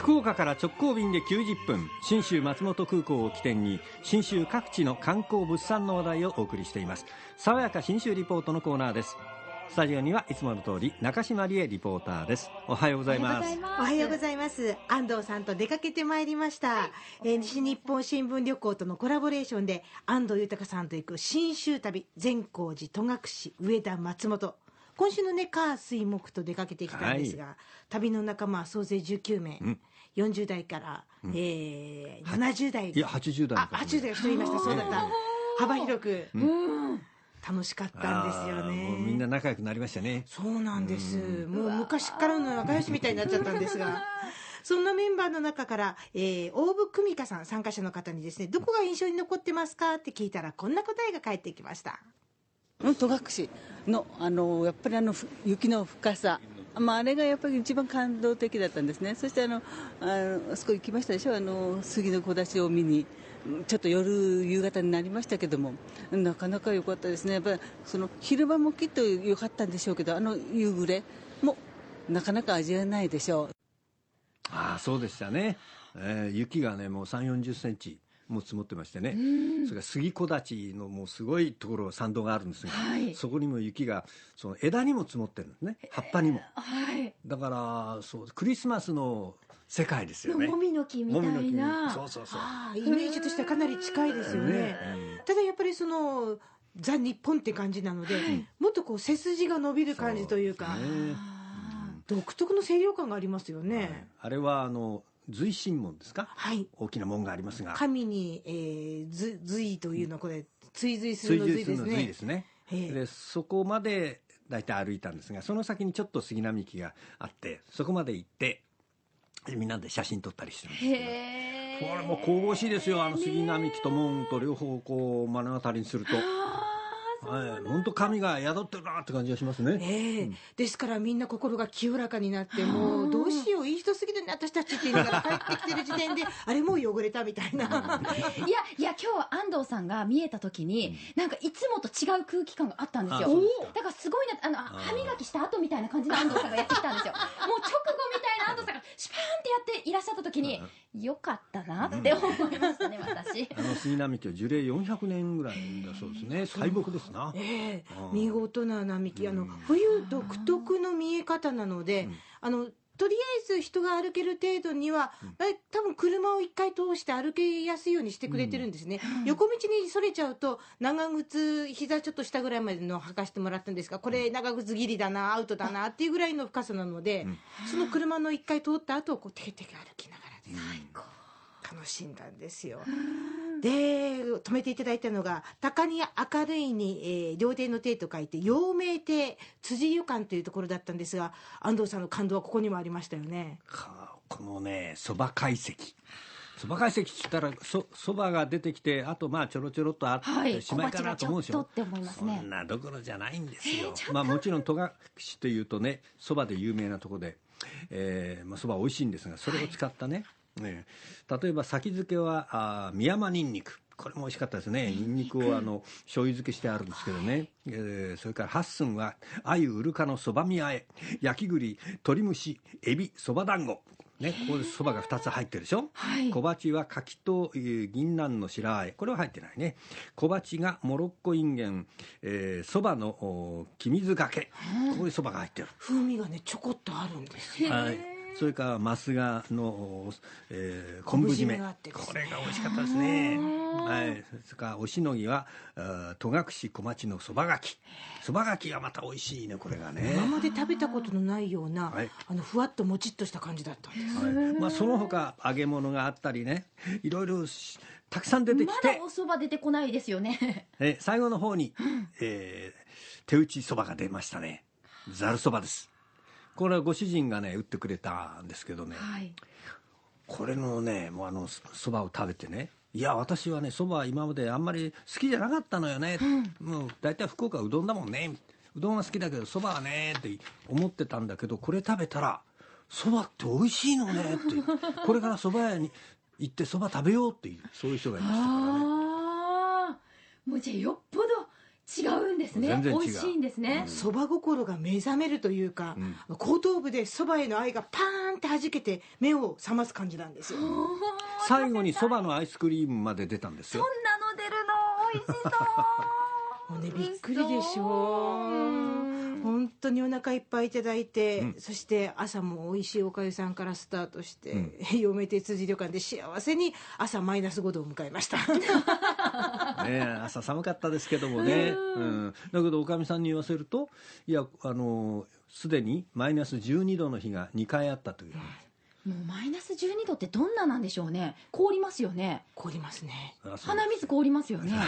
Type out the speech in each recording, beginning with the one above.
福岡から直行便で90分信州松本空港を起点に信州各地の観光物産の話題をお送りしています。爽やか信州リポートのコーナーです。スタジオにはいつもの通り中島理恵リポーターです。おはようございます。おはようございます。安藤さんと出かけてまいりました、えー、西日本新聞旅行とのコラボレーションで安藤豊さんと行く信州旅善光寺戸隠上田松本。今週のね火水木と出かけてきたんですが、はい、旅の仲間総勢19名、うん、40代から、うん、えー、70代。いや80代あ80代が一人いましたそうだった。幅広く、うん、楽しかったんですよね。みんな仲良くなりましたね。そうなんです、もう昔からの仲良しみたいになっちゃったんですが。そんなメンバーの中から、えー、大部久美香さん参加者の方にですねどこが印象に残ってますかって聞いたらこんな答えが返ってきました。戸隠のあのやっぱりあの雪の深さまあ、あれがやっぱり一番感動的だったんですね、そしてあのああそこ行きましたでしょ、あの杉の小出しを見に、ちょっと夜、夕方になりましたけども、なかなか良かったですね、やっぱりその昼間もきっと良かったんでしょうけど、あの夕暮れもなかなか味わえないでしょう。あそうでしたね、えー、雪がねもう3 4 0センチ。も積もってましてね、それから杉木立のもうすごいところ山道があるんですが、はい、そこにも雪がその枝にも積もってるんですね。葉っぱにも、はい、だからそうクリスマスの世界ですよね。もみの木みたいな。そうそうそう。イメージとしてはかなり近いですよね、ねただやっぱりそのザ・日本って感じなので、はい、もっとこう背筋が伸びる感じというか独特の清涼感がありますよね、あれはあの随神門ですか、はい、大きな門がありますが。神に、えー、随というのはこれ追随するの随ですね。随ですね。でそこまで大体歩いたんですがその先にちょっと杉並木があってそこまで行ってみんなで写真撮ったりしてるんですけど。これも神々しいですよ。あの杉並木と門と両方こう目の当たりにすると。はい、本当神が宿ってるなって感じがしますね。ええーうん、ですからみんな心が清らかになってもうどうしよういい人すぎるね私たちって言いながら帰ってきてる時点で あれもう汚れたみたいな。いやいや今日安藤さんが見えた時になんかいつもと違う空気感があったんですよ。だからすごいなあの歯磨きした後みたいな感じの安藤さんがやってきたんですよ。もう直後みたいいらっしゃった時によかったなって思いましたね、私。あの杉並木は樹齢400年ぐらいだそうですね。大木ですな。ええー、見事な並木。あの、冬独特の見え方なので、あの、とりあえず人が歩ける程度には、うん、多分車を一回通して歩けやすいようにしてくれてるんですね、うん、横道にそれちゃうと長靴膝ちょっと下ぐらいまでの履かしてもらったんですがこれ長靴ギリだなアウトだなっていうぐらいの深さなので、うん、その車の一回通った後をこうテケテケ歩きながら最高。楽しんだんですよ。で泊めていただいたのが高に明るいに、えー、料亭の亭と書いて陽明亭辻湯館というところだったんですが安藤さんの感動はここにもありましたよね。このねそば懐石。そば懐石って言ったらそそばが出てきてあとまあちょろちょろっとあって、はい、しまいかなと思うんですよ、ね、そんなどころじゃないんですよ、まあもちろん戸隠というとねそばで有名なところでえー、まあそば美味しいんですがそれを使ったね、はいね、例えば先付けはあ三山にんにくこれも美味しかったですね。にん。にくをあの醤油漬けしてあるんですけどね、えー、それから八寸は鮎うるかのそばみあえ焼き栗鶏蒸しエビそば団子。ね、ここでそばが2つ入ってるでしょ、はい、小鉢は柿と、えー、銀杏の白あえ。これは入ってないね。小鉢がモロッコインゲンそば、の黄水がけ。こういうそばが入ってる。風味がねちょこっとあるんですよ、はいそれから増賀の、えー、昆布締めこれが美味しかったですね。はい。それからおしのぎは戸隠小町のそばがきそばがきがまた美味しいねこれがね。今まで食べたことのないような、はい、あのふわっともちっとした感じだったんです、はい、まあその他揚げ物があったりね。いろいろたくさん出てきて。まだおそば出てこないですよね。え最後の方に、えー、手打ちそばが出ましたね。ざるそばですこれはご主人がね売ってくれたんですけどね、はい、これのねもうあのそばを食べてね。いや私はねそば今まであんまり好きじゃなかったのよね、うん、もう大体福岡はうどんだもんね。うどんは好きだけどそばはねって思ってたんだけどこれ食べたらそばって美味しいのねって これからそば屋に行ってそば食べようっていうそういう人がいましたからね。もうじゃあよっぽど違うんですね。美味しいんですね、そば心が目覚めるというか、後頭部でそばへの愛がパーンって弾けて目を覚ます感じなんですよ。最後にそばのアイスクリームまで出たんですよ。そんなの出るの？美味しそう。もうねびっくりでしょう本当にお腹いっぱいいただいて、そして朝も美味しいおかゆさんからスタートして、嫁手辻旅館で幸せに朝マイナス5度を迎えました。ねえ朝寒かったですけどもね、うん、だけどおかみさんに言わせるといやあのすでにマイナス12度の日が2回あったという、もうマイナス12度ってどんななんでしょうね。凍りますよね。凍りますね。鼻水凍りますよね。もう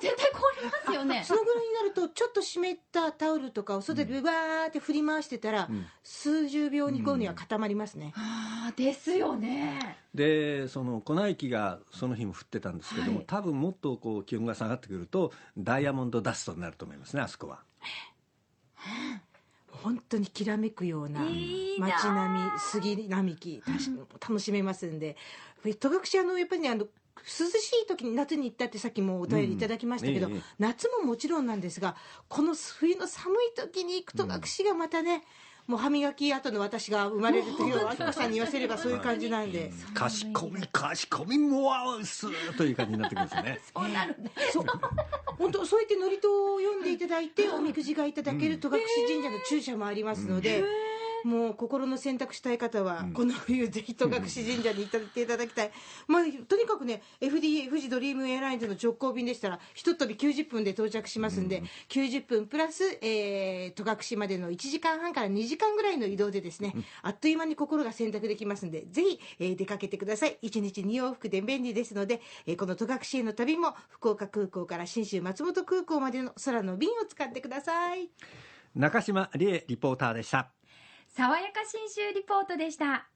絶対凍りますよね。そのぐらいになるとちょっと湿ったタオルとかを外でわーって振り回してたら、数十秒後には固まりますね、ああですよね。でその粉雪がその日も降ってたんですけども、はい。多分もっとこう気温が下がってくるとダイヤモンドダストになると思いますねあそこは本当にきらめくような街並み杉並木楽しめますんで。戸隠あのやっぱりねあの涼しい時に夏に行ったってさっきもお便りいただきましたけど、うん。ええ夏ももちろんなんですがこの冬の寒い時に行く戸隠がまたね、もう歯磨き後の私が生まれる時の明子さんに言わせればそういう感じなんで、かしこみかしこみもわうすという感じになってきますね。そう。なるねそう本当そうやって祝詞を読んでいただいておみくじがいただける戸隠神社の注射もありますので、もう心の選択したい方は、この冬ぜひ戸隠神社に行っていただきたい、まあ、とにかくね FDA 富士ドリームエアラインズの直行便でしたらひとっ飛び90分で到着しますんで、90分プラス、えー、戸隠までの1時間半から2時間ぐらいの移動でですね、あっという間に心が選択できますんでぜひ、えー出かけてください。1日2往復で便利ですので、えーこの戸隠への旅も福岡空港から信州松本空港までの空の便を使ってください。中島理恵リポーターでした爽やか新州リポートでした。